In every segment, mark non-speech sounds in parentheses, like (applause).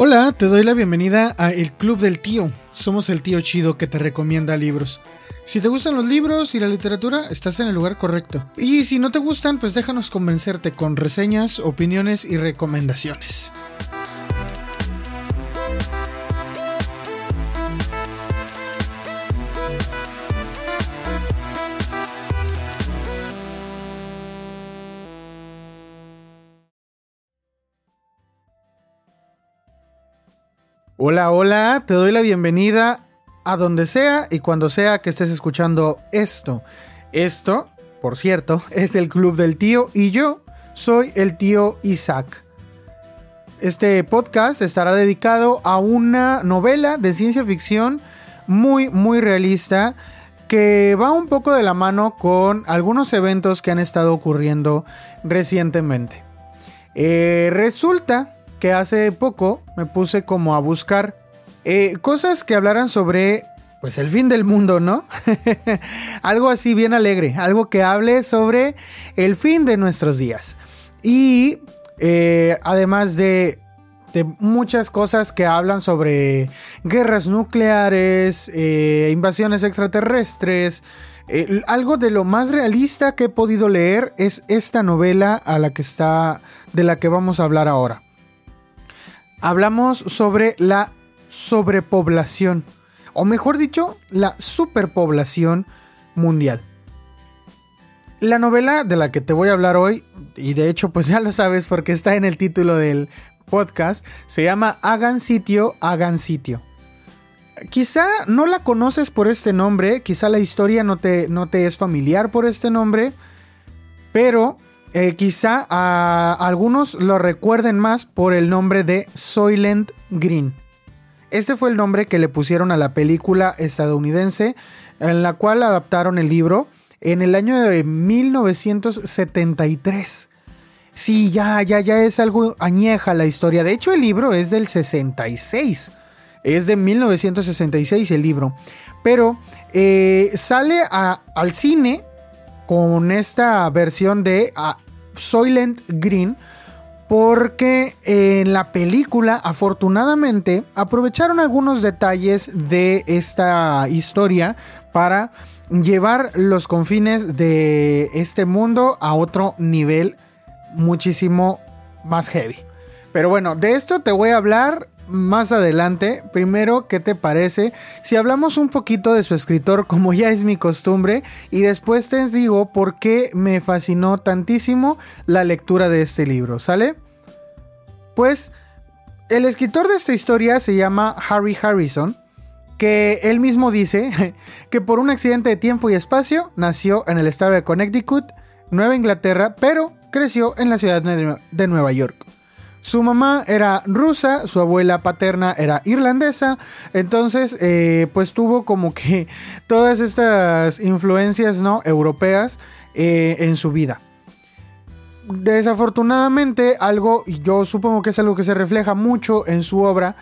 Hola, te doy la bienvenida a El Club del Tío. Somos el tío chido que te recomienda libros. Si te gustan los libros y la literatura, estás en el lugar correcto. Y si no te gustan, pues déjanos convencerte con reseñas, opiniones y recomendaciones. Hola, hola, te doy la bienvenida a donde sea y cuando sea que estés escuchando esto. Esto, por cierto, (laughs) es el Club del Tío y yo soy el tío Isaac. Este podcast estará dedicado a una novela de ciencia ficción muy, muy realista que va un poco de la mano con algunos eventos que han estado ocurriendo recientemente. Eh, resulta que hace poco me puse como a buscar eh, cosas que hablaran sobre pues el fin del mundo, ¿no? (laughs) algo así bien alegre, algo que hable sobre el fin de nuestros días. Y eh, además de, muchas cosas que hablan sobre guerras nucleares, eh, invasiones extraterrestres, algo de lo más realista que he podido leer es esta novela a la que está, de la que vamos a hablar ahora hablamos sobre la sobrepoblación, o mejor dicho, la superpoblación mundial. La novela de la que te voy a hablar hoy, y de hecho pues (laughs) ya lo sabes porque está en el título del podcast, se llama Hagan sitio, hagan sitio. Quizá no la conoces por este nombre, quizá la historia no te, no te es familiar por este nombre, pero eh, quizá a algunos lo recuerden más por el nombre de Soylent Green. Este fue el nombre que le pusieron a la película estadounidense en la cual adaptaron el libro en el año de 1973. Sí, ya, ya, ya es algo añeja la historia. De hecho, el libro es del 66. Es de 1966 el libro. Pero eh, sale al cine con esta versión de Soylent Green porque en la película afortunadamente aprovecharon algunos detalles de esta historia para llevar los confines de este mundo a otro nivel muchísimo más heavy. Pero bueno, de esto te voy a hablar más adelante. Primero, ¿qué te parece? Si hablamos un poquito de su escritor, como ya es mi costumbre, y después te digo por qué me fascinó tantísimo la lectura de este libro, ¿sale? Pues, el escritor de esta historia se llama Harry Harrison, que él mismo dice (laughs) que por un accidente de tiempo y espacio nació en el estado de Connecticut, Nueva Inglaterra, pero creció en la ciudad de Nueva York. Su mamá era rusa, su abuela paterna era irlandesa, entonces eh, pues tuvo como que (laughs) todas estas influencias no europeas eh, en su vida. Desafortunadamente algo, y yo supongo que es algo que se refleja mucho en su obra,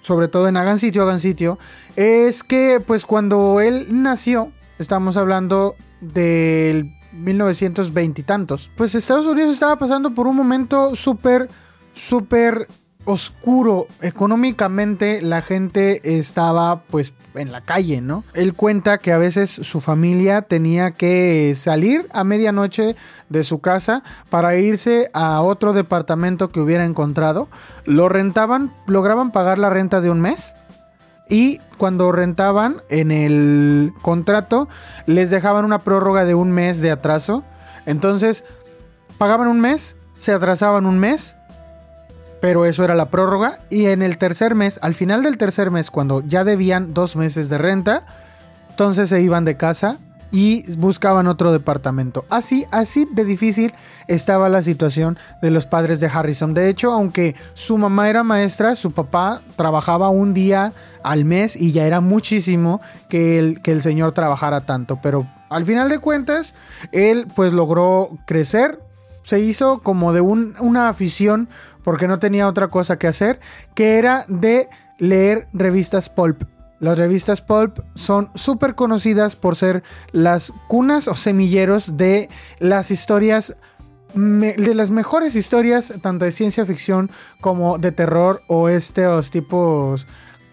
sobre todo en Hagan Sitio, Hagan Sitio, es que pues cuando él nació, estamos hablando del 1920 y tantos, pues Estados Unidos estaba pasando por un momento súper súper oscuro económicamente la gente estaba pues en la calle, ¿no? Él cuenta que a veces su familia tenía que salir a medianoche de su casa para irse a otro departamento que hubiera encontrado. Lo rentaban, lograban pagar la renta de un mes y cuando rentaban en el contrato les dejaban una prórroga de un mes de atraso. Entonces pagaban un mes, se atrasaban un mes pero eso era la prórroga. Y en el tercer mes, al final del tercer mes, cuando ya debían dos meses de renta, entonces se iban de casa y buscaban otro departamento. Así, así de difícil estaba la situación de los padres de Harrison. De hecho, aunque su mamá era maestra, su papá trabajaba un día al mes y ya era muchísimo que el, que el señor trabajara tanto. Pero al final de cuentas, él pues logró crecer. Se hizo como de una afición porque no tenía otra cosa que hacer, que era de leer revistas pulp. Las revistas pulp son súper conocidas por ser las cunas o semilleros de las historias de las mejores historias, tanto de ciencia ficción como de terror o estos tipos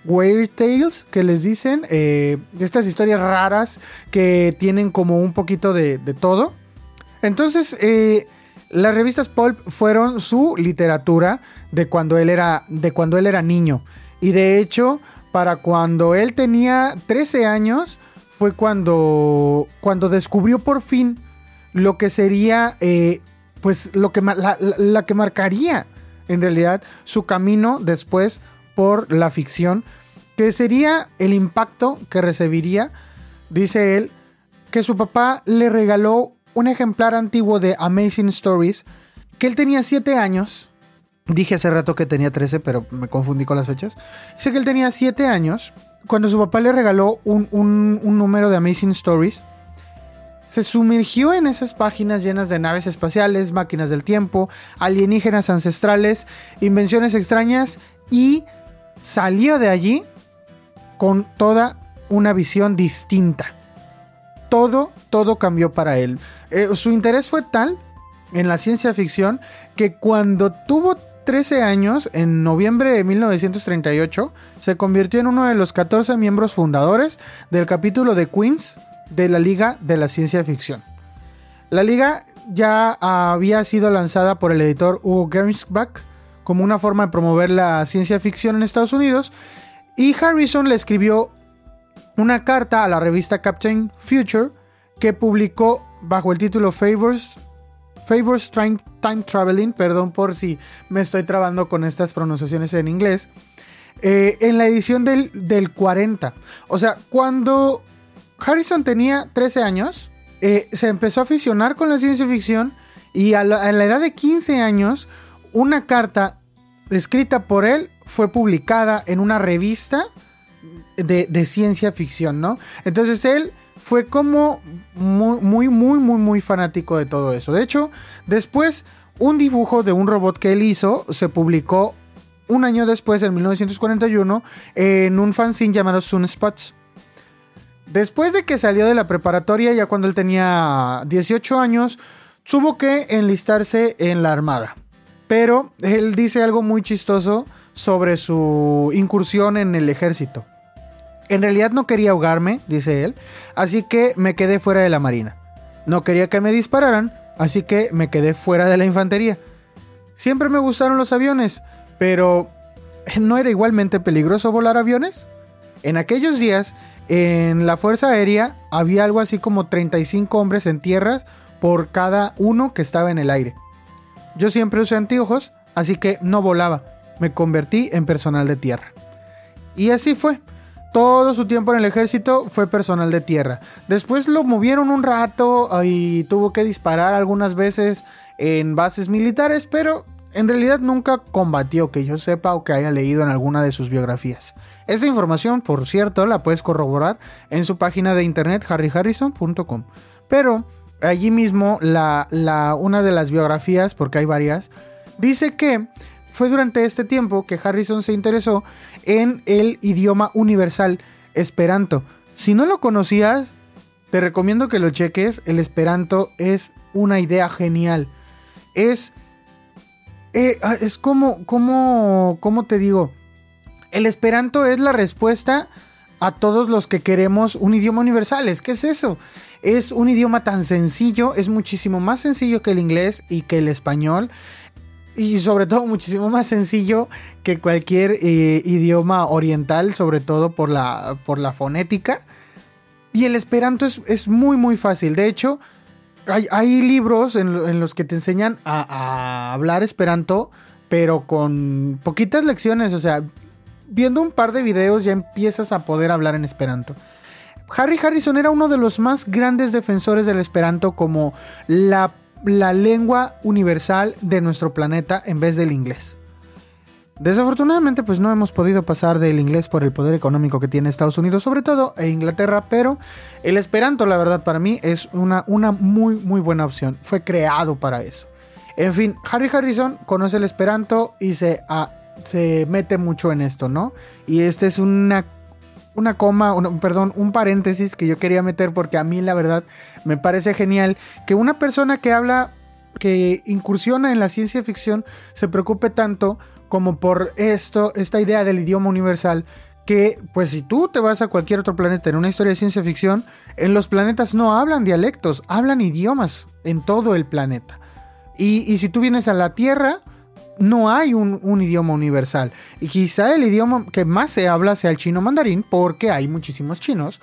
weird tales que les dicen, eh, estas historias raras que tienen como un poquito de, todo. Entonces, eh, las revistas pulp fueron su literatura de cuando él era, de cuando él era niño. Y de hecho, para cuando él tenía 13 años, fue cuando, cuando descubrió por fin lo que sería eh, pues lo que la, que marcaría en realidad su camino después por la ficción, que sería el impacto que recibiría, dice él, que su papá le regaló un ejemplar antiguo de Amazing Stories, que él tenía 7 años, dije hace rato que tenía 13, pero me confundí con las fechas, dice que él tenía 7 años, cuando su papá le regaló un, un número de Amazing Stories, se sumergió en esas páginas llenas de naves espaciales, máquinas del tiempo, alienígenas ancestrales, invenciones extrañas y salió de allí con toda una visión distinta. Todo, todo cambió para él. Eh, su interés fue tal en la ciencia ficción que cuando tuvo 13 años, en noviembre de 1938, se convirtió en uno de los 14 miembros fundadores del capítulo de Queens de la Liga de la Ciencia Ficción. La liga ya había sido lanzada por el editor Hugo Gernsback como una forma de promover la ciencia ficción en Estados Unidos y Harrison le escribió una carta a la revista Captain Future que publicó bajo el título Favors Favors Time, Traveling, perdón por si me estoy trabando con estas pronunciaciones en inglés, eh, en la edición del, del 40. O sea, cuando Harrison tenía 13 años, eh, se empezó a aficionar con la ciencia ficción y a la, edad de 15 años, una carta escrita por él fue publicada en una revista de, ciencia ficción, ¿no? Entonces él fue como muy, muy, muy, muy, muy fanático de todo eso. De hecho, después un dibujo de un robot que él hizo se publicó un año después, en 1941, en un fanzine llamado Sunspots. Después de que salió de la preparatoria, ya cuando él tenía 18 años, tuvo que enlistarse en la Armada. Pero él dice algo muy chistoso sobre su incursión en el ejército. En realidad no quería ahogarme, dice él, así que me quedé fuera de la Marina. No quería que me dispararan, así que me quedé fuera de la infantería. Siempre me gustaron los aviones, pero ¿no era igualmente peligroso volar aviones? En aquellos días en la Fuerza Aérea había algo así como 35 hombres en tierra por cada uno que estaba en el aire. Yo siempre usé anteojos, así que no volaba. Me convertí en personal de tierra. Y así fue. Todo su tiempo en el ejército fue personal de tierra. Después lo movieron un rato y tuvo que disparar algunas veces en bases militares, pero en realidad nunca combatió, que yo sepa o que haya leído en alguna de sus biografías. Esta información, por cierto, la puedes corroborar en su página de internet harryharrison.com. Pero allí mismo la, una de las biografías, porque hay varias, dice que fue durante este tiempo que Harrison se interesó en el idioma universal Esperanto. Si no lo conocías, te recomiendo que lo cheques. El Esperanto es una idea genial. Es eh, ah, es como, como, ¿cómo te digo? El esperanto es la respuesta a todos los que queremos un idioma universal. ¿Qué es eso? Es un idioma tan sencillo, es muchísimo más sencillo que el inglés y que el español. Y sobre todo muchísimo más sencillo que cualquier eh, idioma oriental, sobre todo por la, por la fonética. Y el esperanto es, es muy muy fácil. De hecho, hay, libros en, los que te enseñan a, hablar esperanto, pero con poquitas lecciones. O sea, viendo un par de videos ya empiezas a poder hablar en esperanto. Harry Harrison era uno de los más grandes defensores del esperanto como la lengua universal de nuestro planeta en vez del inglés. Desafortunadamente, pues no hemos podido pasar del inglés por el poder económico que tiene Estados Unidos, sobre todo, e Inglaterra, pero el Esperanto, la verdad, para mí es una, una muy, muy buena opción. Fue creado para eso. En fin, Harry Harrison conoce el Esperanto y se, ah, se mete mucho en esto, ¿no? Y esta es una, una coma, perdón, un paréntesis que yo quería meter porque a mí la verdad me parece genial que una persona que habla, que incursiona en la ciencia ficción, se preocupe tanto como por esto, esta idea del idioma universal, que pues si tú te vas a cualquier otro planeta en una historia de ciencia ficción, en los planetas no hablan dialectos, hablan idiomas en todo el planeta. Y, y si tú vienes a la Tierra, no hay un, idioma universal. Y quizá el idioma que más se habla sea el chino mandarín, porque hay muchísimos chinos.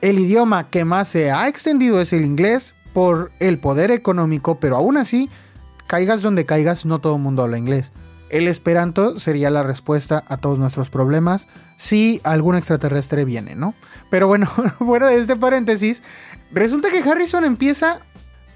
El idioma que más se ha extendido es el inglés por el poder económico, pero aún así, caigas donde caigas, no todo el mundo habla inglés. El esperanto sería la respuesta a todos nuestros problemas si algún extraterrestre viene, ¿no? Pero bueno, (laughs) fuera de este paréntesis, resulta que Harrison empieza,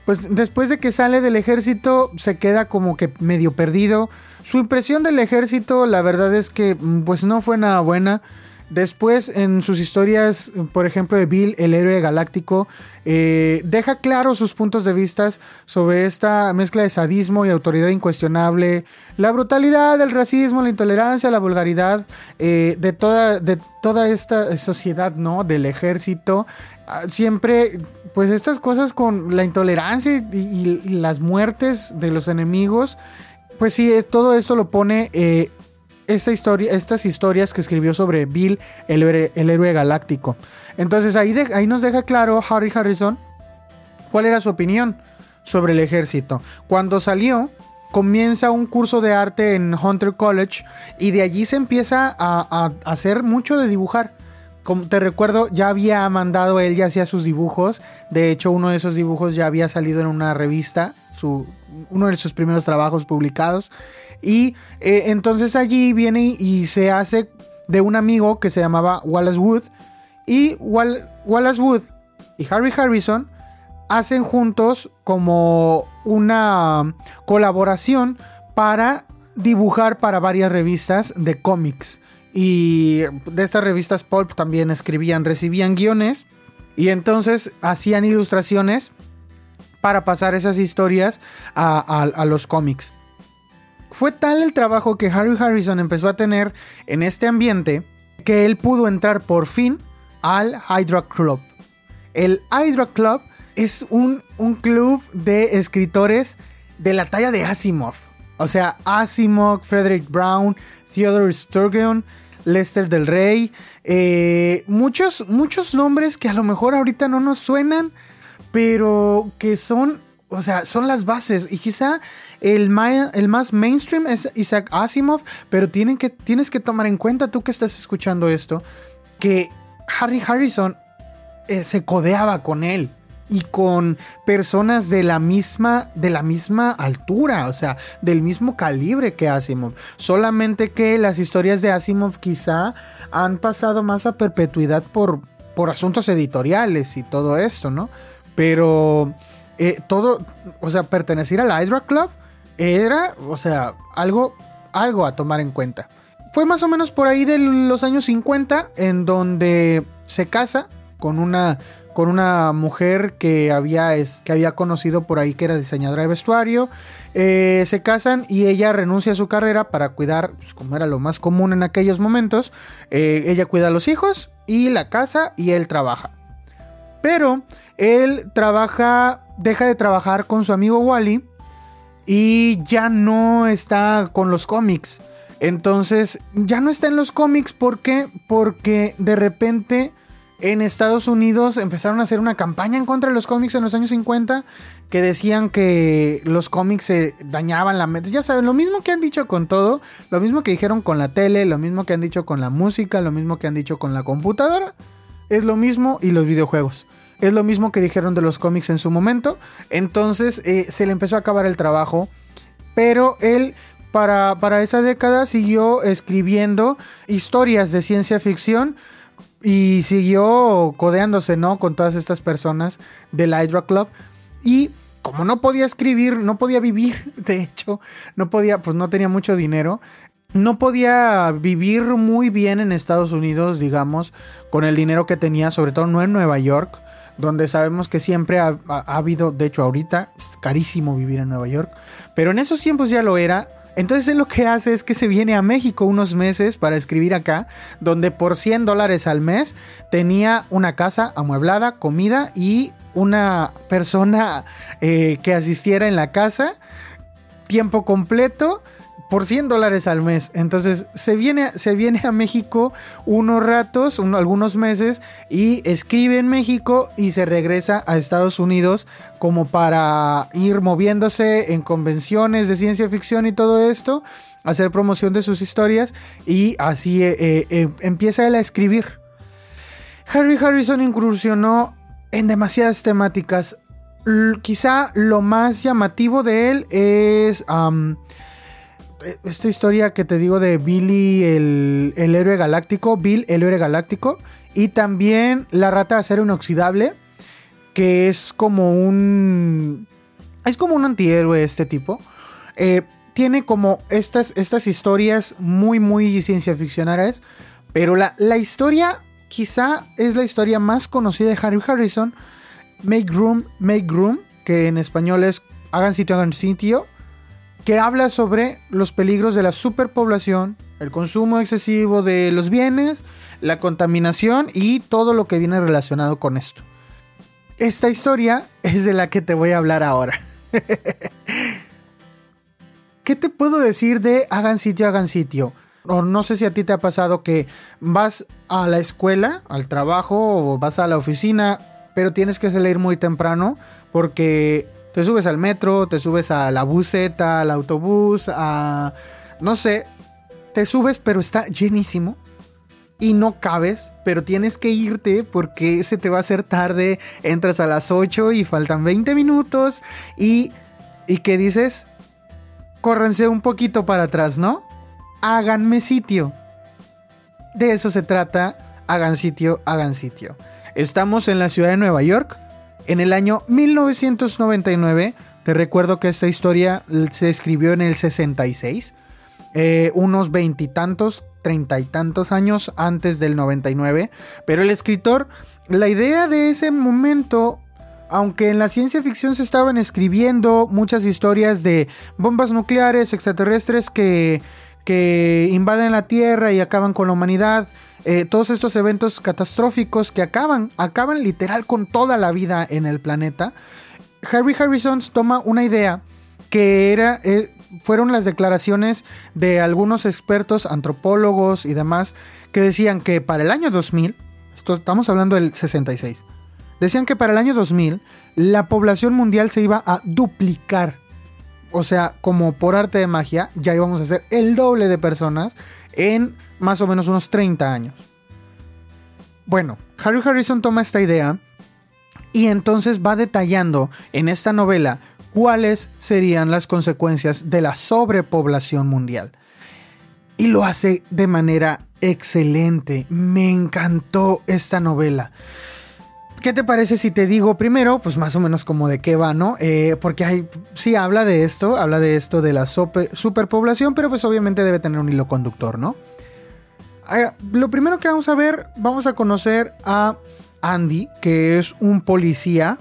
pues después de que sale del ejército, se queda como que medio perdido. Su impresión del ejército, la verdad es que pues no fue nada buena. Después, en sus historias, por ejemplo, de Bill, el héroe galáctico, eh, deja claro sus puntos de vista sobre esta mezcla de sadismo y autoridad incuestionable, la brutalidad, el racismo, la intolerancia, la vulgaridad eh, de, toda, de toda esta sociedad, ¿no? Del ejército. Ah, siempre, pues estas cosas con la intolerancia y, las muertes de los enemigos, pues sí, todo esto lo pone eh, esta historia, estas historias que escribió sobre Bill, el héroe, galáctico. Entonces ahí, ahí nos deja claro Harry Harrison cuál era su opinión sobre el ejército. Cuando salió, comienza un curso de arte en Hunter College y de allí se empieza a, hacer mucho de dibujar. Como te recuerdo, ya había mandado él, ya hacía sus dibujos. De hecho, uno de esos dibujos ya había salido en una revista, su, uno de sus primeros trabajos publicados. Y eh, entonces allí viene y se hace de un amigo que se llamaba Wallace Wood. Y Wallace Wood y Harry Harrison hacen juntos como una colaboración para dibujar para varias revistas de cómics. Y de estas revistas Pulp también escribían, recibían guiones y entonces hacían ilustraciones para pasar esas historias a los cómics. Fue tal el trabajo que Harry Harrison empezó a tener en este ambiente que él pudo entrar por fin al Hydra Club. El Hydra Club es un, un club de escritores de la talla de Asimov. O sea, Asimov, Frederick Brown, Theodore Sturgeon, Lester del Rey. Eh, muchos, muchos nombres que a lo mejor ahorita no nos suenan, pero que son o sea, son las bases. Y quizá el, el más mainstream es Isaac Asimov, pero que, tienes que tomar en cuenta, tú que estás escuchando esto, que Harry Harrison eh, se codeaba con él y con personas de la misma de la misma altura, o sea, del mismo calibre que Asimov. Solamente que las historias de Asimov quizá han pasado más a perpetuidad por por asuntos editoriales y todo esto, ¿no? Pero eh, todo, o sea, pertenecer al Hydra Club era, o sea, algo, algo a tomar en cuenta. Fue más o menos por ahí de los años 50 en donde se casa con una, con una mujer que había, que había conocido por ahí que era diseñadora de vestuario. Eh, se casan y ella renuncia a su carrera para cuidar, pues, como era lo más común en aquellos momentos. Eh, ella cuida a los hijos y la casa y él trabaja. Pero él trabaja, deja de trabajar con su amigo Wally y ya no está con los cómics. Entonces, ya no está en los cómics. ¿Por qué? Porque de repente en Estados Unidos empezaron a hacer una campaña en contra de los cómics en los años 50 que decían que los cómics se dañaban la mente. Ya saben, lo mismo que han dicho con todo, lo mismo que dijeron con la tele, lo mismo que han dicho con la música, lo mismo que han dicho con la computadora. Es lo mismo y los videojuegos. Es lo mismo que dijeron de los cómics en su momento. Entonces eh, se le empezó a acabar el trabajo. Pero él para, para esa década siguió escribiendo historias de ciencia ficción y siguió codeándose, ¿no? Con todas estas personas del Hydra Club. Y como no podía escribir, no podía vivir, (laughs) de hecho, no podía, pues no tenía mucho dinero. No podía vivir muy bien en Estados Unidos, digamos, con el dinero que tenía, sobre todo no en Nueva York donde sabemos que siempre ha, habido, de hecho ahorita es carísimo vivir en Nueva York, pero en esos tiempos ya lo era. Entonces él lo que hace es que se viene a México unos meses para escribir acá, donde por 100 dólares al mes tenía una casa amueblada, comida y una persona eh, que asistiera en la casa, tiempo completo por 100 dólares al mes. Entonces se viene, se viene a México unos ratos, algunos meses, y escribe en México y se regresa a Estados Unidos como para ir moviéndose en convenciones de ciencia ficción y todo esto, hacer promoción de sus historias y así eh, eh, eh, empieza él a escribir. Harry Harrison incursionó en demasiadas temáticas. quizá lo más llamativo de él es esta historia que te digo de Billy, el, héroe galáctico, Bill, el héroe galáctico, y también la rata de acero inoxidable, que es como un... Es como un antihéroe este tipo. Eh, tiene como estas, estas historias muy, muy ciencia ficcionarias, pero la, la historia quizá es la historia más conocida de Harry Harrison, Make Room, Make Room, que en español es Hagan sitio, hagan sitio que habla sobre los peligros de la superpoblación, el consumo excesivo de los bienes, la contaminación y todo lo que viene relacionado con esto. Esta historia (laughs) es de la que te voy a hablar ahora. (laughs) ¿Qué te puedo decir de hagan sitio, hagan sitio? O no sé si a ti te ha pasado que vas a la escuela, al trabajo o vas a la oficina, pero tienes que salir muy temprano porque te subes al metro, te subes a la buseta, al autobús, a... no sé, te subes pero está llenísimo y no cabes, pero tienes que irte porque se te va a hacer tarde, entras a las 8 y faltan 20 minutos y... ¿Y qué dices? Córrense un poquito para atrás, ¿no? Háganme sitio. De eso se trata, hagan sitio, hagan sitio. Estamos en la ciudad de Nueva York, en el año 1999, te recuerdo que esta historia se escribió en el 66, eh, unos veintitantos, treinta y tantos años antes del 99, pero el escritor, la idea de ese momento aunque en la ciencia ficción se estaban escribiendo muchas historias de bombas nucleares extraterrestres que, que invaden la Tierra y acaban con la humanidad, eh, todos estos eventos catastróficos que acaban, acaban literal con toda la vida en el planeta, Harry Harrison toma una idea que era, eh, fueron las declaraciones de algunos expertos, antropólogos y demás, que decían que para el año 2000, estamos hablando del 66, decían que para el año 2000 la población mundial se iba a duplicar. O sea, como por arte de magia, ya íbamos a ser el doble de personas en más o menos unos 30 años. Bueno, Harry Harrison toma esta idea y entonces va detallando en esta novela cuáles serían las consecuencias de la sobrepoblación mundial. Y lo hace de manera excelente. Me encantó esta novela. ¿Qué te parece si te digo primero, pues más o menos como de qué va, ¿no? Eh, porque hay, sí habla de esto, habla de esto de la superpoblación, pero pues obviamente debe tener un hilo conductor, ¿no? Lo primero que vamos a ver, vamos a conocer a Andy, que es un policía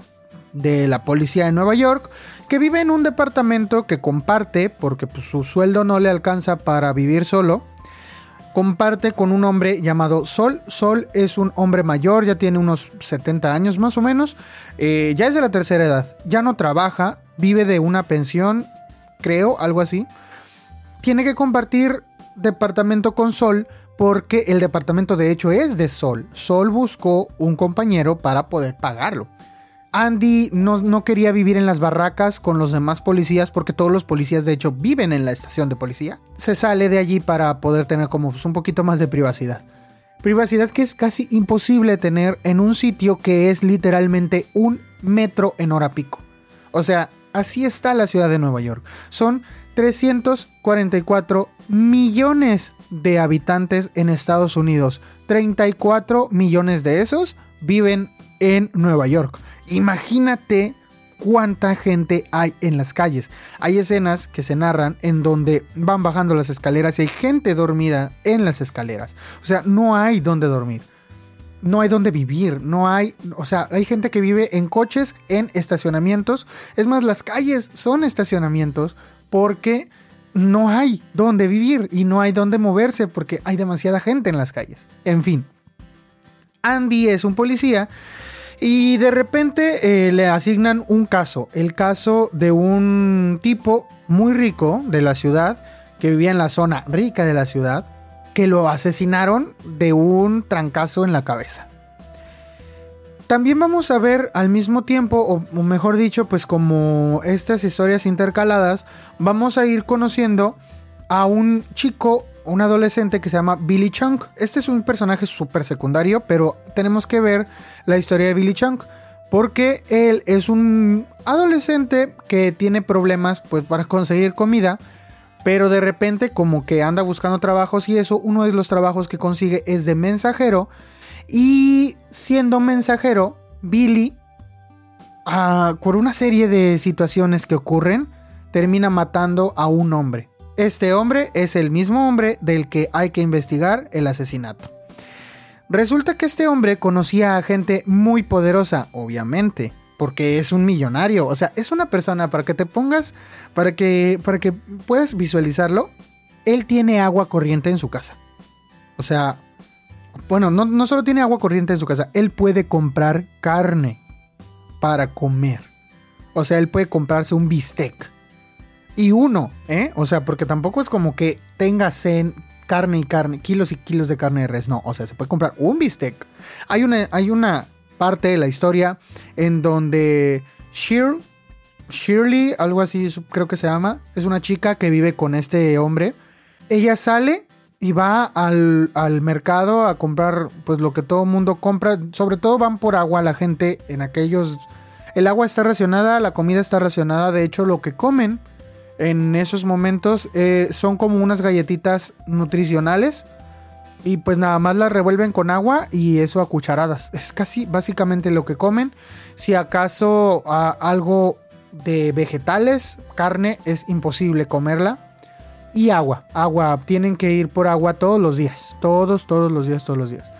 de la policía de Nueva York, que vive en un departamento que comparte, porque pues, su sueldo no le alcanza para vivir solo, comparte con un hombre llamado Sol. Sol es un hombre mayor, ya tiene unos 70 años más o menos, eh, ya es de la tercera edad, ya no trabaja, vive de una pensión, creo, algo así. Tiene que compartir departamento con Sol porque el departamento de hecho es de Sol. Sol buscó un compañero para poder pagarlo. Andy no, quería vivir en las barracas con los demás policías porque todos los policías de hecho viven en la estación de policía. Se sale de allí para poder tener como pues, un poquito más de privacidad. Privacidad que es casi imposible tener en un sitio que es literalmente un metro en hora pico. O sea, así está la ciudad de Nueva York. Son 344 millones de habitantes en Estados Unidos. 34 millones de esos viven en Nueva York. Imagínate cuánta gente hay en las calles. Hay escenas que se narran en donde van bajando las escaleras y hay gente dormida en las escaleras. O sea, no hay donde dormir. No hay donde vivir, no hay, o sea, hay gente que vive en coches, en estacionamientos. Es más, las calles son estacionamientos porque no hay dónde vivir y no hay dónde moverse porque hay demasiada gente en las calles. En fin, Andy es un policía y de repente eh, le asignan un caso, el caso de un tipo muy rico de la ciudad que vivía en la zona rica de la ciudad que lo asesinaron de un trancazo en la cabeza. También vamos a ver al mismo tiempo, o mejor dicho, pues como estas historias intercaladas, vamos a ir conociendo a un chico, un adolescente que se llama Billy Chunk. Este es un personaje súper secundario, pero tenemos que ver la historia de Billy Chunk. Porque él es un adolescente que tiene problemas pues para conseguir comida. Pero de repente como que anda buscando trabajos y eso, uno de los trabajos que consigue es de mensajero y siendo mensajero, Billy, ah, por una serie de situaciones que ocurren, termina matando a un hombre. Este hombre es el mismo hombre del que hay que investigar el asesinato. Resulta que este hombre conocía a gente muy poderosa, obviamente, porque es un millonario, o sea, es una persona para que te pongas, para que para que puedas visualizarlo, él tiene agua corriente en su casa. O sea, bueno, no, solo tiene agua corriente en su casa, él puede comprar carne para comer. O sea, él puede comprarse un bistec. Y uno, ¿eh? O sea, porque tampoco es como que tenga carne y carne, kilos y kilos de carne de res. No, o sea, se puede comprar un bistec. Hay una, hay una parte de la historia en donde Shirley, Shirley, algo así creo que se llama, es una chica que vive con este hombre. Ella sale y va al, mercado a comprar pues lo que todo mundo compra. Sobre todo van por agua la gente en aquellos... El agua está racionada, la comida está racionada. De hecho lo que comen en esos momentos eh, son como unas galletitas nutricionales. Y pues nada más las revuelven con agua y eso a cucharadas. Es casi básicamente lo que comen. Si acaso algo de vegetales, carne, es imposible comerla y agua. Agua, tienen que ir por agua todos los días. Todos, todos los días, todos los días.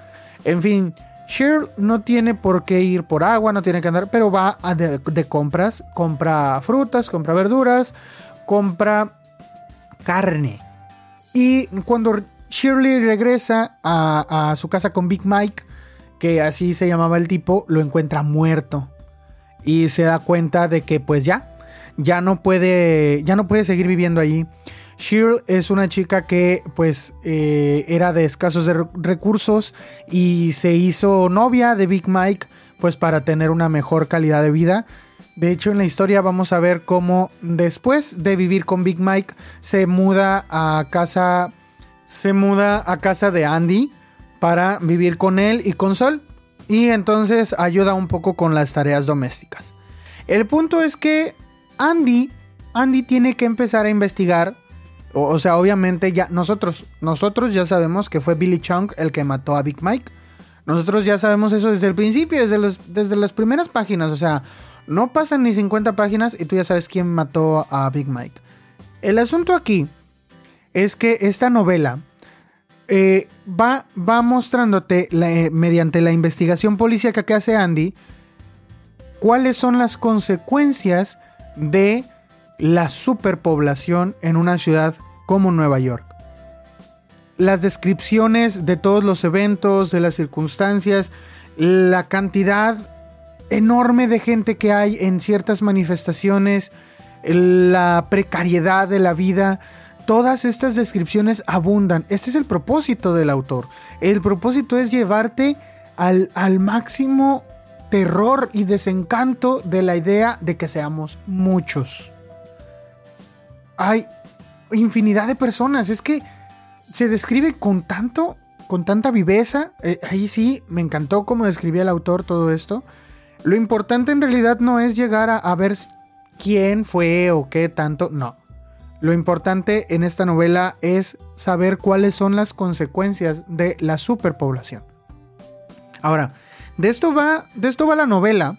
En fin, Cher no tiene por qué ir por agua, no tiene que andar, pero va de, compras. Compra frutas, compra verduras, compra carne. Y cuando Shirley regresa a, a, su casa con Big Mike, que así se llamaba el tipo, lo encuentra muerto. Y se da cuenta de que pues ya, ya no puede, ya no puede seguir viviendo allí. Shirl es una chica que pues eh, era de escasos recursos y se hizo novia de Big Mike pues para tener una mejor calidad de vida. De hecho en la historia vamos a ver cómo después de vivir con Big Mike se muda a casa se muda a casa de Andy para vivir con él y con Sol y entonces ayuda un poco con las tareas domésticas. El punto es que Andy Andy tiene que empezar a investigar o, sea, obviamente ya nosotros, nosotros ya sabemos que fue Billy Chunk el que mató a Big Mike. Nosotros ya sabemos eso desde el principio, desde, desde las primeras páginas. O sea, no pasan ni 50 páginas y tú ya sabes quién mató a Big Mike. El asunto aquí es que esta novela eh, va, va, mostrándote eh, mediante la investigación policíaca que hace Andy cuáles son las consecuencias de la superpoblación en una ciudad como Nueva York. Las descripciones de todos los eventos, de las circunstancias, la cantidad enorme de gente que hay en ciertas manifestaciones, la precariedad de la vida, todas estas descripciones abundan. Este es el propósito del autor. El propósito es llevarte al, máximo terror y desencanto de la idea de que seamos muchos hay infinidad de personas. Es que se describe con tanto, con tanta viveza. Eh, ahí sí, me encantó cómo describía el autor todo esto. Lo importante en realidad no es llegar a, a ver quién fue o qué tanto, no. Lo importante en esta novela es saber cuáles son las consecuencias de la superpoblación. Ahora, de esto va, de esto va la novela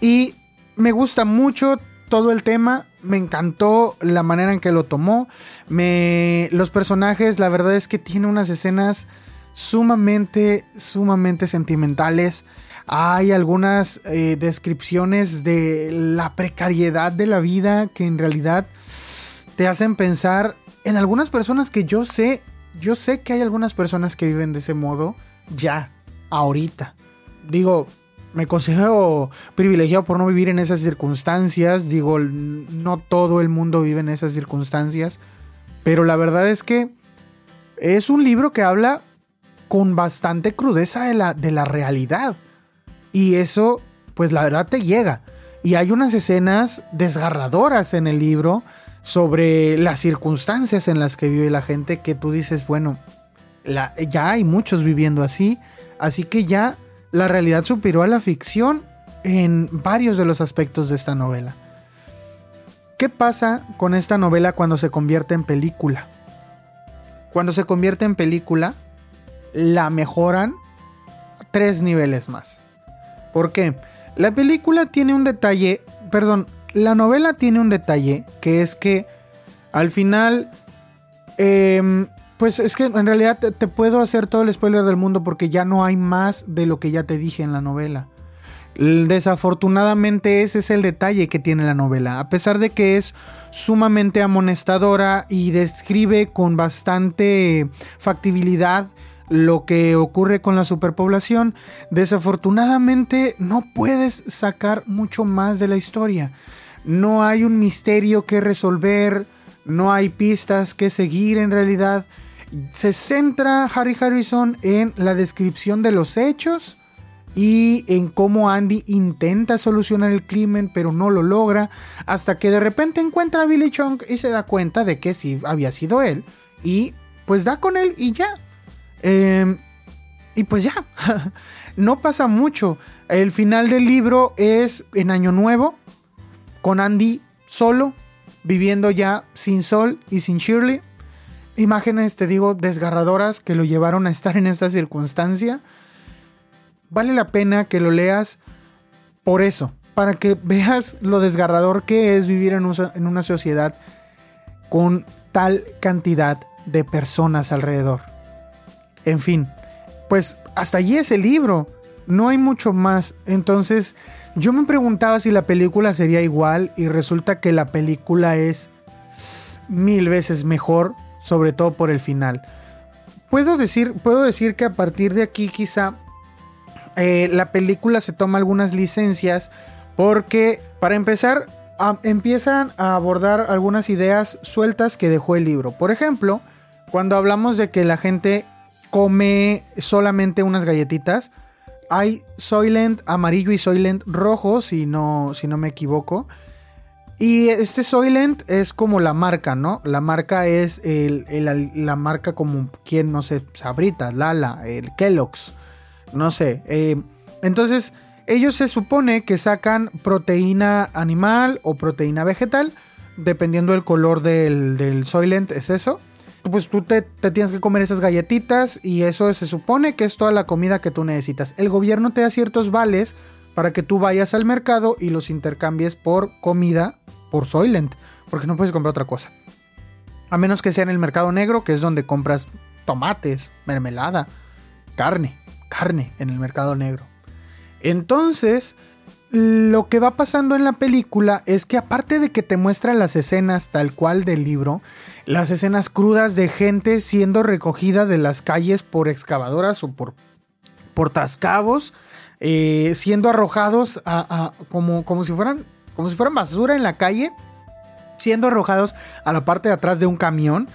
y me gusta mucho todo el tema me encantó la manera en que lo tomó. Me, los personajes, la verdad es que tiene unas escenas sumamente, sumamente sentimentales. Hay algunas eh, descripciones de la precariedad de la vida que en realidad te hacen pensar en algunas personas que yo sé, yo sé que hay algunas personas que viven de ese modo ya, ahorita. Digo, me considero privilegiado por no vivir en esas circunstancias. Digo, no todo el mundo vive en esas circunstancias. Pero la verdad es que es un libro que habla con bastante crudeza de la, de la realidad. Y eso, pues la verdad te llega. Y hay unas escenas desgarradoras en el libro sobre las circunstancias en las que vive la gente que tú dices, bueno, ya hay muchos viviendo así. Así que ya la realidad superó a la ficción en varios de los aspectos de esta novela. ¿Qué pasa con esta novela cuando se convierte en película? Cuando se convierte en película, la mejoran tres niveles más. ¿Por qué? La película tiene un detalle, perdón, la novela tiene un detalle que es que al final eh, pues es que en realidad te, puedo hacer todo el spoiler del mundo porque ya no hay más de lo que ya te dije en la novela. Desafortunadamente ese es el detalle que tiene la novela. A pesar de que es sumamente amonestadora y describe con bastante factibilidad lo que ocurre con la superpoblación, desafortunadamente no puedes sacar mucho más de la historia. No hay un misterio que resolver, no hay pistas que seguir en realidad se centra Harry Harrison en la descripción de los hechos y en cómo Andy intenta solucionar el crimen pero no lo logra hasta que de repente encuentra a Billy Chong y se da cuenta de que sí había sido él y pues da con él y ya. Em, y pues ya, (laughs) no pasa mucho. El final del libro es en Año Nuevo, con Andy solo, viviendo ya sin Sol y sin Shirley imágenes, te digo, desgarradoras que lo llevaron a estar en esta circunstancia. Vale la pena que lo leas por eso, para que veas lo desgarrador que es vivir en, una sociedad con tal cantidad de personas alrededor. En fin, pues hasta allí es el libro, no hay mucho más. Entonces yo me preguntaba si la película sería igual y resulta que la película es mil veces mejor sobre todo por el final. Puedo decir, puedo decir que a partir de aquí quizá eh, la película se toma algunas licencias porque para empezar empiezan a abordar algunas ideas sueltas que dejó el libro. Por ejemplo, cuando hablamos de que la gente come solamente unas galletitas, hay Soylent amarillo y Soylent rojo, si no, si no me equivoco. Y este Soylent es como la marca, ¿no? La marca es la marca como quien, no sé, Sabritas, Lala, el Kellogg's, no sé. Eh, entonces, ellos se supone que sacan proteína animal o proteína vegetal, dependiendo del color del, Soylent, es eso. Pues tú te, tienes que comer esas galletitas y eso se supone que es toda la comida que tú necesitas. El gobierno te da ciertos vales para que tú vayas al mercado y los intercambies por comida, por Soylent, porque no puedes comprar otra cosa. A menos que sea en el mercado negro, que es donde compras tomates, mermelada, carne, carne en el mercado negro. Entonces, lo que va pasando en la película es que aparte de que te muestra las escenas tal cual del libro, las escenas crudas de gente siendo recogida de las calles por excavadoras o por, por tascabos, eh, siendo arrojados a, como, como, si fueran, como si fueran basura en la calle, siendo arrojados a la parte de atrás de un camión.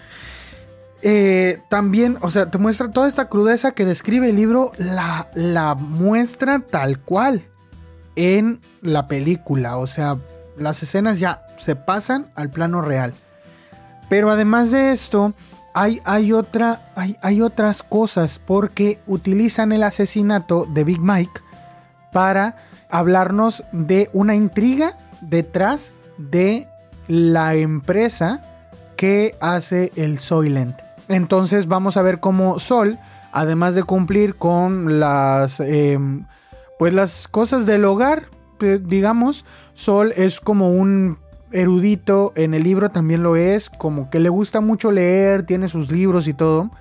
Eh, también, o sea, te muestra toda esta crudeza que describe el libro, la, la muestra tal cual en la película. O sea, las escenas ya se pasan al plano real. Pero además de esto, hay, hay, otra, hay, hay otras cosas porque utilizan el asesinato de Big Mike para hablarnos de una intriga detrás de la empresa que hace el Soylent. Entonces vamos a ver cómo Sol, además de cumplir con las, em, pues las cosas del hogar, digamos, Sol es como un erudito en el libro, también lo es, como que le gusta mucho leer, tiene sus libros y todo.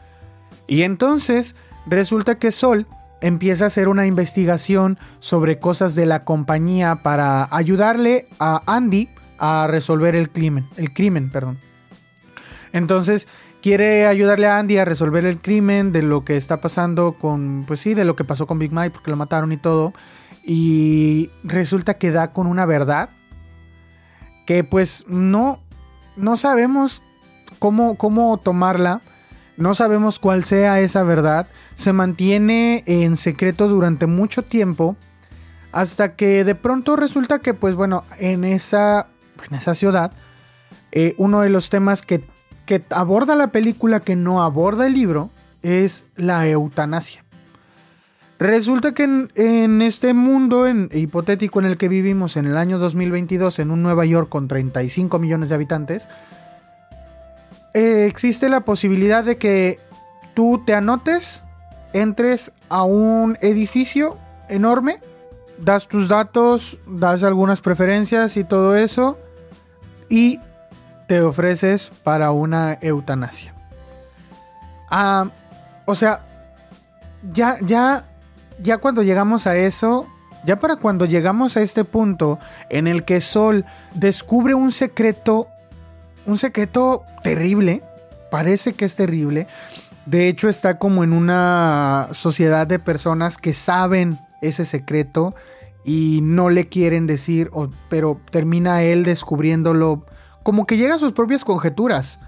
Y entonces resulta que Sol empieza a hacer una investigación sobre cosas de la compañía para ayudarle a Andy a resolver el crimen, el crimen, perdón. Entonces quiere ayudarle a Andy a resolver el crimen de lo que está pasando con, pues sí, de lo que pasó con Big Mike porque lo mataron y todo. Y resulta que da con una verdad que pues no, no sabemos cómo, cómo tomarla. No sabemos cuál sea esa verdad. Se mantiene en secreto durante mucho tiempo. Hasta que de pronto resulta que, pues bueno, en esa, en esa ciudad, eh, uno de los temas que, que aborda la película que no aborda el libro es la eutanasia. Resulta que en, este mundo hipotético en el que vivimos en el año 2022, en un Nueva York con 35 millones de habitantes, eh, existe la posibilidad de que tú te anotes, entres a un edificio enorme, das tus datos, das algunas preferencias y todo eso, y te ofreces para una eutanasia. Ah, o sea, ya, ya ya cuando llegamos a eso, ya para cuando llegamos a este punto en el que Sol descubre un secreto, un secreto terrible, parece que es terrible, de hecho está como en una sociedad de personas que saben ese secreto y no le quieren decir, pero termina él descubriéndolo, como que llega a sus propias conjeturas.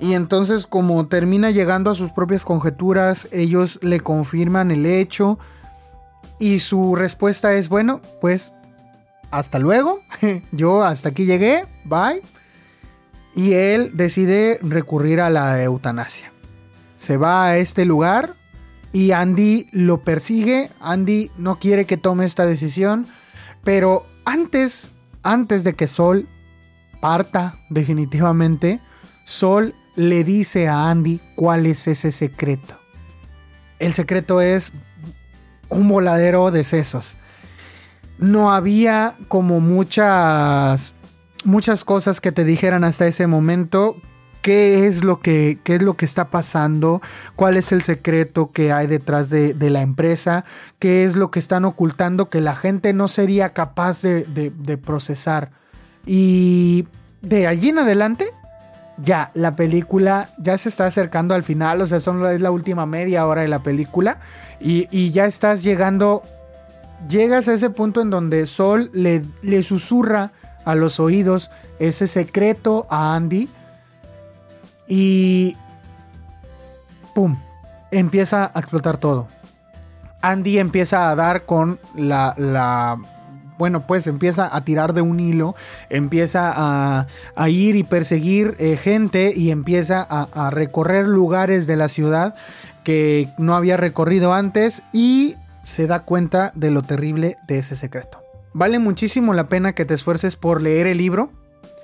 Y entonces como termina llegando a sus propias conjeturas, ellos le confirman el hecho y su respuesta es, bueno, pues hasta luego, (laughs) yo hasta aquí llegué, bye. Y él decide recurrir a la eutanasia. Se va a este lugar y Andy lo persigue. Andy no quiere que tome esta decisión, pero antes, antes de que Sol parta definitivamente, Sol le dice a Andy cuál es ese secreto. El secreto es un voladero de sesos. No había como muchas muchas cosas que te dijeran hasta ese momento qué es lo que, qué es lo que está pasando, cuál es el secreto que hay detrás de, la empresa, qué es lo que están ocultando que la gente no sería capaz de, de procesar. Y de allí en adelante, ya la película ya se está acercando al final, o sea, son, es la última media hora de la película y, ya estás llegando, llegas a ese punto en donde Sol le, le susurra a los oídos ese secreto a Andy y ¡pum! Empieza a explotar todo. Andy empieza a dar con la, la bueno, pues empieza a tirar de un hilo, empieza a, ir y perseguir eh, gente y empieza a, recorrer lugares de la ciudad que no había recorrido antes y se da cuenta de lo terrible de ese secreto. Vale muchísimo la pena que te esfuerces por leer el libro.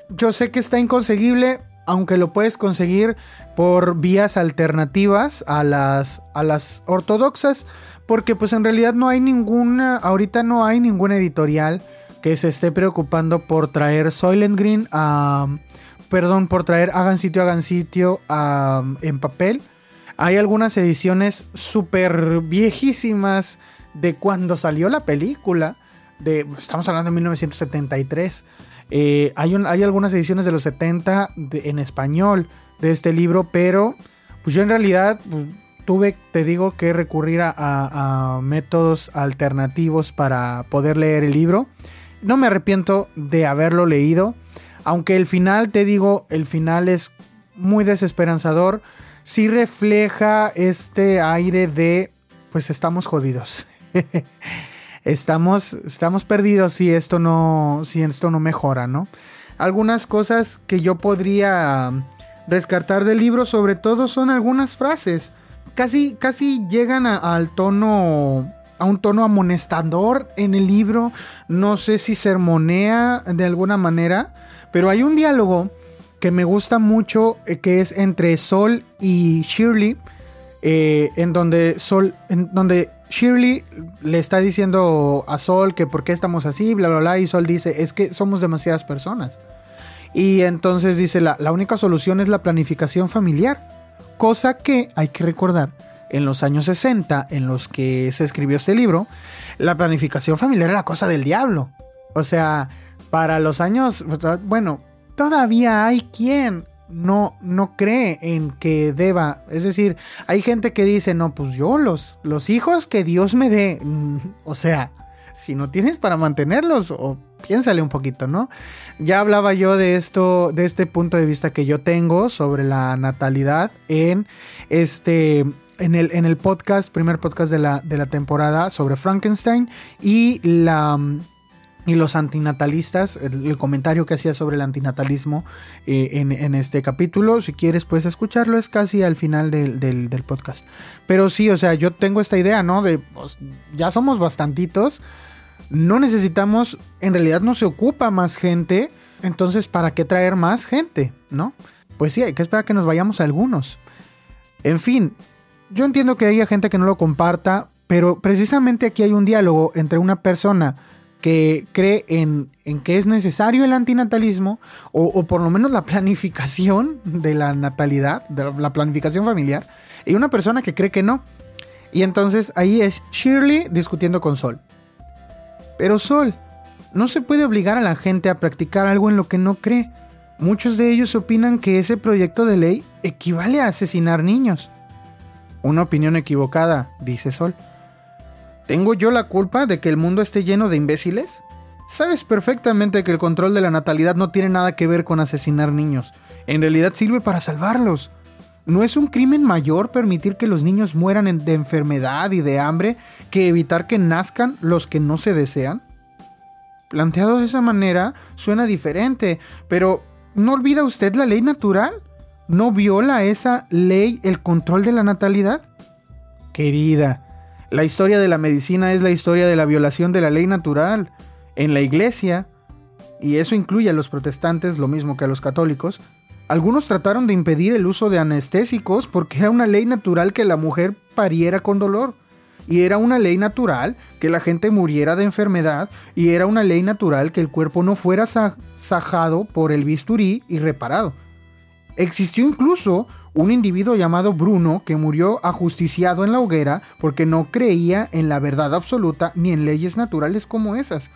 Yo sé que está inconseguible, aunque lo puedes conseguir por vías alternativas a las, a las ortodoxas, porque pues en realidad no hay ninguna, ahorita no hay ninguna editorial que se esté preocupando por traer Soylent Green a, perdón, por traer Hagan Sitio, Hagan Sitio en papel. Hay algunas ediciones súper viejísimas de cuando salió la película, estamos hablando de 1973. Eh, hay, hay, algunas ediciones de los 70 en español de este libro, pero pues yo en realidad pues, tuve, te digo, que recurrir a, métodos alternativos para poder leer el libro. No me arrepiento de haberlo leído, aunque el final, te digo, el final es muy desesperanzador. Sí refleja este aire de, pues estamos jodidos. (laughs) estamos, estamos perdidos si esto no, si esto no mejora, ¿no? Algunas cosas que yo podría descartar del libro, sobre todo, son algunas frases casi, casi llegan al tono, a un tono amonestador en el libro. No sé si sermonea de alguna manera, pero hay un diálogo que me gusta mucho, eh, que es entre Sol y Shirley, eh, en donde Sol, en donde Shirley le está diciendo a Sol que por qué estamos así, bla, bla, bla, y Sol dice, es que somos demasiadas personas. Y entonces dice, la, la única solución es la planificación familiar. Cosa que hay que recordar, en los años 60, en los que se escribió este libro, la planificación familiar era cosa del diablo. O sea, para los años, bueno, todavía hay quien no, no cree en que deba. Es decir, hay gente que dice, no, pues yo los, los hijos que Dios me dé. (laughs) O sea, si no tienes para mantenerlos, o piénsale un poquito, ¿no? Ya hablaba yo de esto, de este punto de vista que yo tengo sobre la natalidad en este. En el, en el podcast, primer podcast de la, de la temporada sobre Frankenstein y la, y los antinatalistas, el, comentario que hacía sobre el antinatalismo eh, en, este capítulo. Si quieres, puedes escucharlo, es casi al final del, podcast. Pero sí, o sea, yo tengo esta idea, ¿no? De pues, ya somos bastantitos, no necesitamos, en realidad no se ocupa más gente, entonces, ¿para qué traer más gente, no? Pues sí, hay que esperar que nos vayamos algunos. En fin, yo entiendo que haya gente que no lo comparta, pero precisamente aquí hay un diálogo entre una persona que cree en, que es necesario el antinatalismo o, por lo menos la planificación de la natalidad, de la planificación familiar, y una persona que cree que no. Y entonces ahí es Shirley discutiendo con Sol. Pero Sol, no se puede obligar a la gente a practicar algo en lo que no cree. Muchos de ellos opinan que ese proyecto de ley equivale a asesinar niños. Una opinión equivocada, dice Sol. ¿Tengo yo la culpa de que el mundo esté lleno de imbéciles? Sabes perfectamente que el control de la natalidad no tiene nada que ver con asesinar niños. En realidad sirve para salvarlos. ¿No es un crimen mayor permitir que los niños mueran de enfermedad y de hambre que evitar que nazcan los que no se desean? Planteado de esa manera, suena diferente, pero ¿no olvida usted la ley natural? ¿No viola esa ley el control de la natalidad? Querida, la historia de la medicina es la historia de la violación de la ley natural. En la iglesia, y eso incluye a los protestantes lo mismo que a los católicos, algunos trataron de impedir el uso de anestésicos porque era una ley natural que la mujer pariera con dolor. Y era una ley natural que la gente muriera de enfermedad y era una ley natural que el cuerpo no fuera sajado por el bisturí y reparado. Existió incluso un individuo llamado Bruno que murió ajusticiado en la hoguera porque no creía en la verdad absoluta ni en leyes naturales como esas.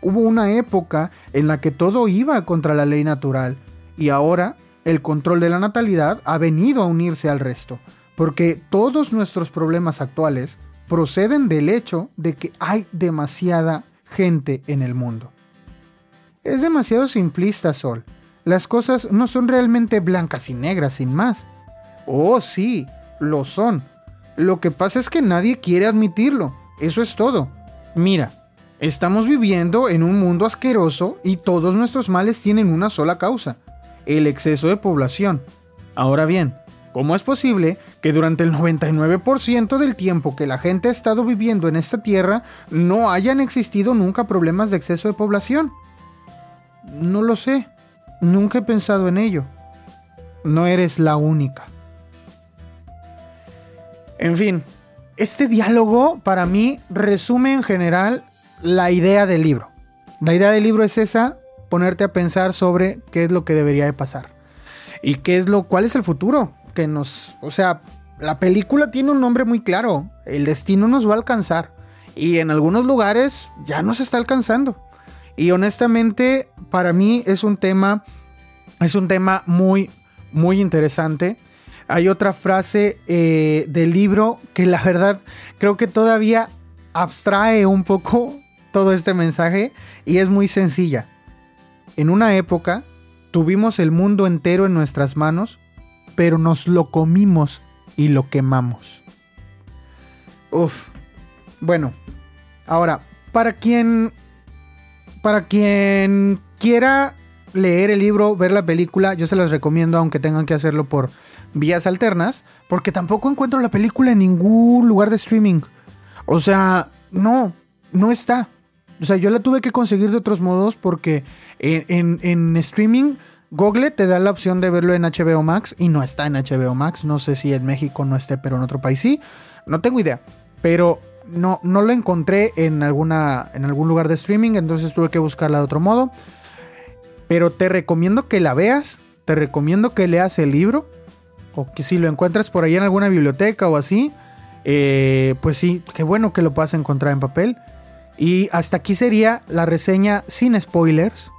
Hubo una época en la que todo iba contra la ley natural y ahora el control de la natalidad ha venido a unirse al resto, porque todos nuestros problemas actuales proceden del hecho de que hay demasiada gente en el mundo. Es demasiado simplista, Sol. Las cosas no son realmente blancas y negras sin más. Oh, sí, lo son. Lo que pasa es que nadie quiere admitirlo. Eso es todo. Mira, estamos viviendo en un mundo asqueroso y todos nuestros males tienen una sola causa, el exceso de población. Ahora bien, ¿cómo es posible que durante el 99% del tiempo que la gente ha estado viviendo en esta tierra no hayan existido nunca problemas de exceso de población? No lo sé. Nunca he pensado en ello. No eres la única. En fin, este diálogo para mí resume en general la idea del libro. La idea del libro es esa, ponerte a pensar sobre qué es lo que debería de pasar. Y qué es lo, cuál es el futuro que nos, o sea, la película tiene un nombre muy claro, el destino nos va a alcanzar y en algunos lugares ya nos está alcanzando. Y honestamente, para mí es un tema, es un tema muy, muy interesante. Hay otra frase eh, del libro que la verdad creo que todavía abstrae un poco (laughs) todo este mensaje y es muy sencilla. En una época tuvimos el mundo entero en nuestras manos, pero nos lo comimos y lo quemamos. Uf. Bueno, ahora, para quien para quien quiera leer el libro, ver la película, yo se las recomiendo, aunque tengan que hacerlo por vías alternas, porque tampoco encuentro la película en ningún lugar de streaming. O sea, no, no está. O sea, yo la tuve que conseguir de otros modos porque en, en, streaming Google te da la opción de verlo en HBO Max y no está en HBO Max. No sé si en México no esté, pero en otro país sí. No tengo idea. Pero no, no lo encontré en, alguna, en algún lugar de streaming, entonces tuve que buscarla de otro modo. Pero te recomiendo que la veas, te recomiendo que leas el libro, o que si lo encuentras por ahí en alguna biblioteca o así, eh, pues sí, qué bueno que lo puedas encontrar en papel. Y hasta aquí sería la reseña sin spoilers.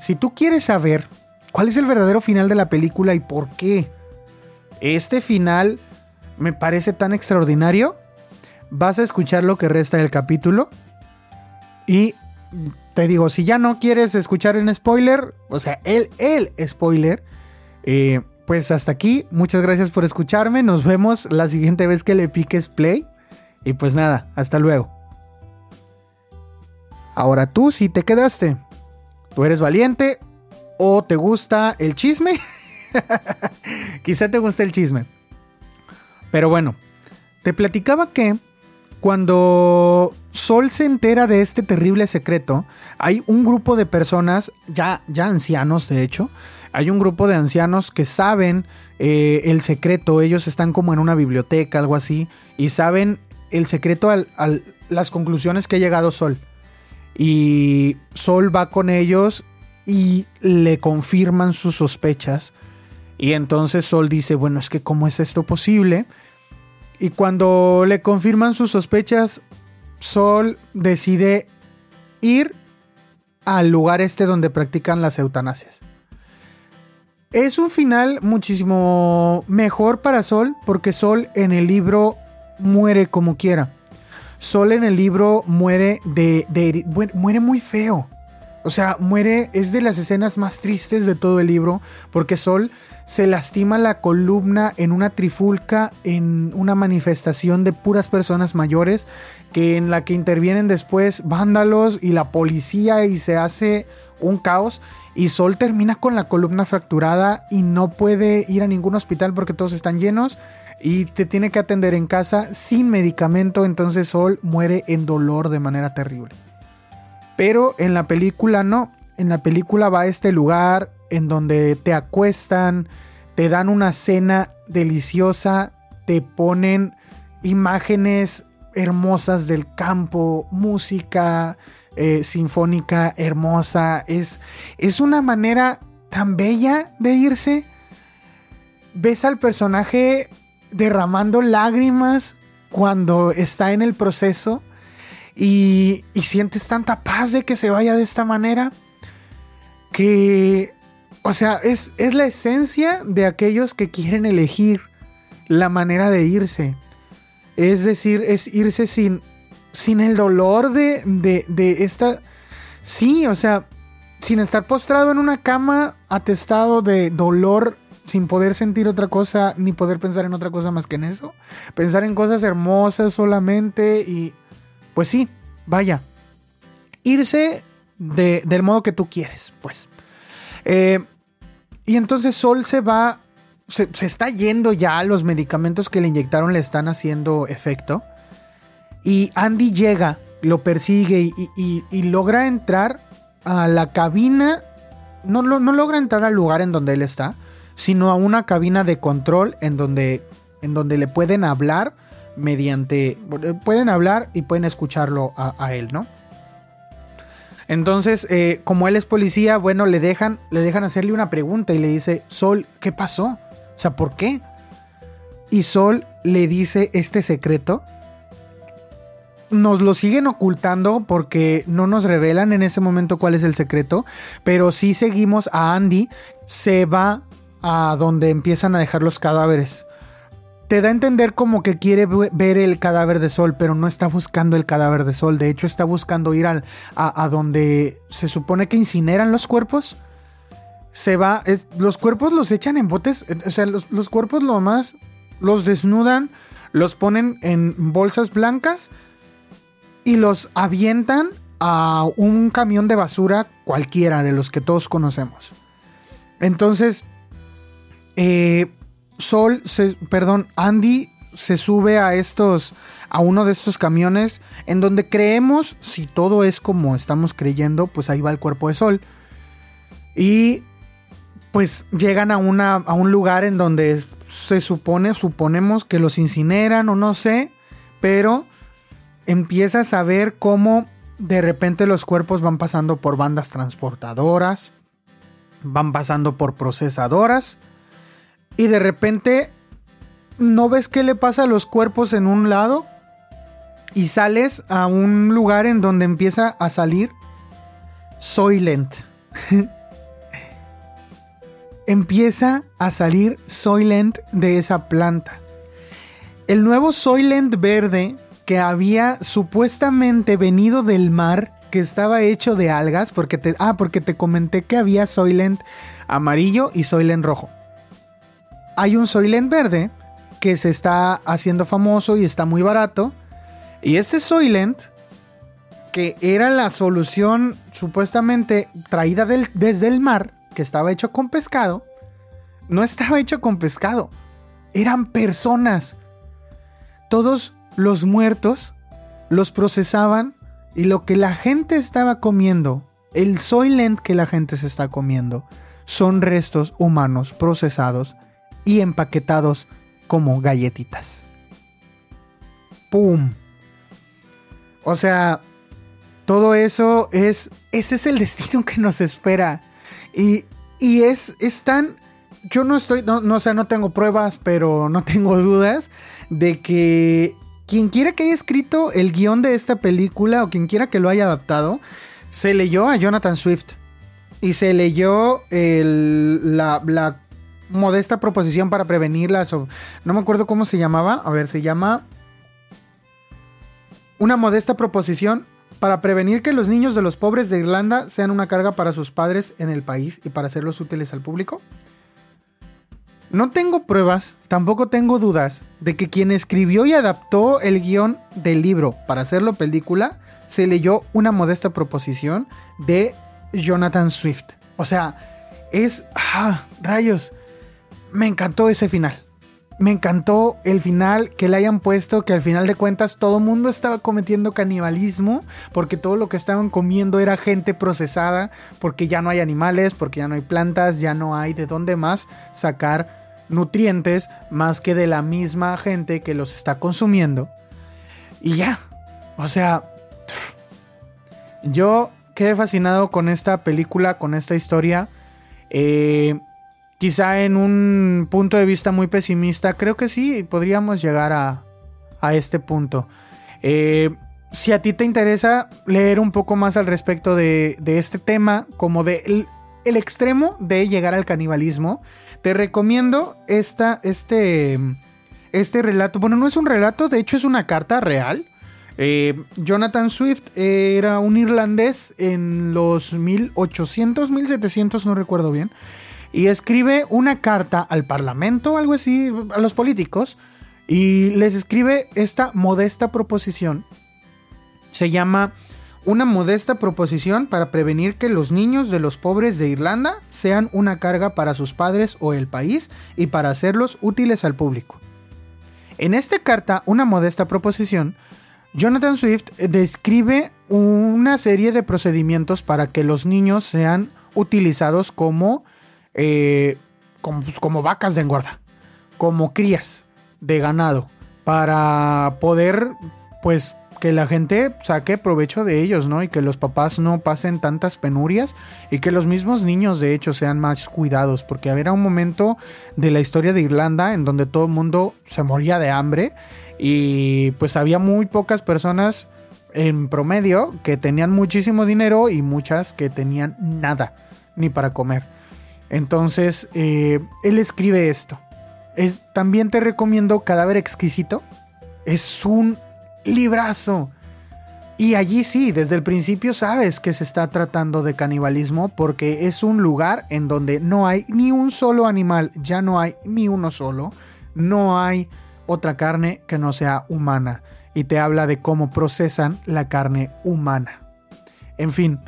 Si tú quieres saber ¿Cuál es el verdadero final de la película y por qué? Este final me parece tan extraordinario. Vas a escuchar lo que resta del capítulo. Y te digo, si ya no quieres escuchar un spoiler, o sea, el, el spoiler, eh, pues hasta aquí. Muchas gracias por escucharme. Nos vemos la siguiente vez que le piques play. Y pues nada, hasta luego. Ahora tú si te quedaste. ¿Tú eres valiente o te gusta el chisme? (laughs) Quizá te guste el chisme. Pero bueno, te platicaba que cuando Sol se entera de este terrible secreto, hay un grupo de personas, ya, ya ancianos de hecho, hay un grupo de ancianos que saben eh, el secreto, ellos están como en una biblioteca, algo así, y saben el secreto a las conclusiones que ha llegado Sol. Y Sol va con ellos y le confirman sus sospechas. Y entonces Sol dice, bueno, es que ¿cómo es esto posible? Y cuando le confirman sus sospechas, Sol decide ir al lugar este donde practican las eutanasias. Es un final muchísimo mejor para Sol porque Sol en el libro muere como quiera. Sol en el libro muere de, muere muy feo. O sea, muere, es de las escenas más tristes de todo el libro, porque Sol se lastima la columna en una trifulca, en una manifestación de puras personas mayores, que en la que intervienen después vándalos y la policía y se hace un caos. Y Sol termina con la columna fracturada y no puede ir a ningún hospital porque todos están llenos y te tiene que atender en casa sin medicamento, entonces Sol muere en dolor de manera terrible. Pero en la película no, en la película va a este lugar en donde te acuestan, te dan una cena deliciosa, te ponen imágenes hermosas del campo, música eh, sinfónica hermosa. Es, es una manera tan bella de irse. Ves al personaje derramando lágrimas cuando está en el proceso y, y sientes tanta paz de que se vaya de esta manera que, o sea, es, es la esencia de aquellos que quieren elegir la manera de irse. Es decir, es irse sin, sin el dolor de, de, de esta... Sí, o sea, sin estar postrado en una cama atestado de dolor sin poder sentir otra cosa ni poder pensar en otra cosa más que en eso. Pensar en cosas hermosas solamente y pues sí, vaya. Irse del modo que tú quieres, pues. Eh, y entonces Sol se va, se, está yendo ya, los medicamentos que le inyectaron le están haciendo efecto. Y Andy llega, lo persigue y, logra entrar a la cabina. No, no logra entrar al lugar en donde él está, sino a una cabina de control en donde, en donde le pueden hablar mediante... Pueden hablar y pueden escucharlo a, él, ¿no? Entonces, eh, como él es policía, bueno, le dejan, le dejan hacerle una pregunta y le dice, Sol, ¿qué pasó? O sea, ¿por qué? Y Sol le dice este secreto. Nos lo siguen ocultando porque no nos revelan en ese momento cuál es el secreto, pero sí seguimos a Andy. Se va a donde empiezan a dejar los cadáveres. Te da a entender como que quiere ver el cadáver de Sol, pero no está buscando el cadáver de Sol. De hecho, está buscando ir al, a, donde se supone que incineran los cuerpos. Se va, los cuerpos los echan en botes, o sea, los, los cuerpos lo más los desnudan, los ponen en bolsas blancas y los avientan a un camión de basura cualquiera de los que todos conocemos. Entonces, eh, Sol, perdón, Andy se sube a estos, a uno de estos camiones en donde creemos, si todo es como estamos creyendo, pues ahí va el cuerpo de Sol. Y pues llegan a, una, a un lugar en donde se supone, suponemos que los incineran o no sé, pero empiezas a ver cómo de repente los cuerpos van pasando por bandas transportadoras, van pasando por procesadoras y de repente no ves qué le pasa a los cuerpos en un lado y sales a un lugar en donde empieza a salir Soylent. (laughs) empieza a salir Soylent de esa planta. El nuevo Soylent verde que había supuestamente venido del mar, que estaba hecho de algas, porque te, ah, porque te comenté que había Soylent amarillo y Soylent rojo. Hay un Soylent verde que se está haciendo famoso y está muy barato. Y este Soylent, que era la solución supuestamente traída desde el mar, que estaba hecho con pescado, no estaba hecho con pescado. Eran personas. Todos los muertos los procesaban y lo que la gente estaba comiendo, el Soylent que la gente se está comiendo, son restos humanos procesados y empaquetados como galletitas. ¡Pum! O sea, todo eso es. Ese es el destino que nos espera. Y, y es, es tan. Yo no estoy. No, no, no tengo pruebas, pero no (laughs) tengo dudas de que quien quiera que haya escrito el guion de esta película o quien quiera que lo haya adaptado, se leyó a Jonathan Swift. Y se leyó la, la, modesta proposición para prevenirlas. O, no me acuerdo cómo se llamaba. A ver, se llama. Una modesta proposición para prevenir que los niños de los pobres de Irlanda sean una carga para sus padres en el país y para hacerlos útiles al público. No tengo pruebas, tampoco tengo dudas de que quien escribió y adaptó el guion del libro para hacerlo película se leyó una modesta proposición de Jonathan Swift. O sea, es... ¡Ah! Rayos. Me encantó ese final. Me encantó el final que le hayan puesto que al final de cuentas todo el mundo estaba cometiendo canibalismo porque todo lo que estaban comiendo era gente procesada porque ya no hay animales, porque ya no hay plantas, ya no hay de dónde más sacar nutrientes más que de la misma gente que los está consumiendo. Y ya, o sea, yo quedé fascinado con esta película, con esta historia. Eh, quizá en un punto de vista muy pesimista, creo que sí, podríamos llegar a, este punto. Eh, si a ti te interesa leer un poco más al respecto de, este tema, como de el, extremo de llegar al canibalismo, te recomiendo esta, este, este relato. Bueno, no es un relato, de hecho es una carta real. Eh, Jonathan Swift era un irlandés en los 1800, 1700, no recuerdo bien y escribe una carta al Parlamento, algo así, a los políticos, y les escribe esta modesta proposición. Se llama una modesta proposición para prevenir que los niños de los pobres de Irlanda sean una carga para sus padres o el país y para hacerlos útiles al público. En esta carta, una modesta proposición, Jonathan Swift describe una serie de procedimientos para que los niños sean utilizados como eh, pues, como, vacas de engorda, como crías de ganado, para poder, pues, que la gente saque provecho de ellos, ¿no? Y que los papás no pasen tantas penurias y que los mismos niños, de hecho, sean más cuidados, porque había un momento de la historia de Irlanda en donde todo el mundo se moría de hambre y pues había muy pocas personas en promedio que tenían muchísimo dinero y muchas que tenían nada, ni para comer. Entonces, eh, él escribe esto. Es, también te recomiendo Cadáver Exquisito. Es un librazo. Y allí sí, desde el principio sabes que se está tratando de canibalismo porque es un lugar en donde no hay ni un solo animal, ya no hay ni uno solo, no hay otra carne que no sea humana. Y te habla de cómo procesan la carne humana. En fin,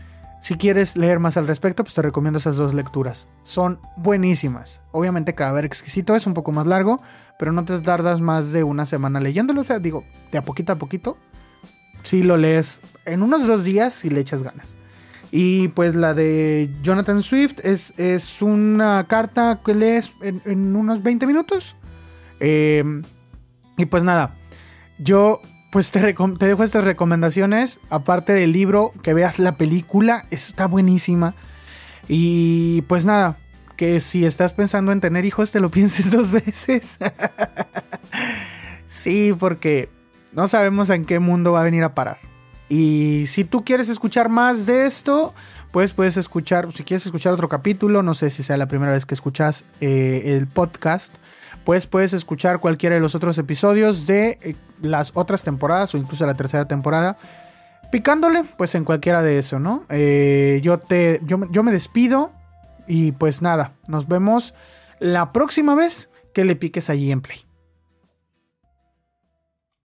si quieres leer más al respecto, pues te recomiendo esas dos lecturas. Son buenísimas. Obviamente Cadáver Exquisito es un poco más largo, pero no te tardas más de una semana leyéndolo. O sea, digo, de a poquito a poquito. Si lo lees en unos dos días, y le echas ganas. Y pues la de Jonathan Swift es, es una carta que lees en, unos 20 minutos. Em, y pues nada, yo pues te, dejo estas recomendaciones. Aparte del libro, que veas la película, está buenísima. Y pues nada, que si estás pensando en tener hijos, te lo (laughs) pienses dos veces. (laughs) sí, porque no sabemos en qué mundo va a venir a parar. Y si tú quieres escuchar más de esto, pues puedes escuchar, si quieres escuchar otro capítulo, no sé si sea la primera vez que escuchas eh, el podcast, pues puedes escuchar cualquiera de los otros episodios de eh, las otras temporadas o incluso la tercera temporada. Picándole, pues en cualquiera de eso, ¿no? Eh, yo, te, yo, yo me despido y pues nada, nos vemos la próxima vez que le piques allí en Play.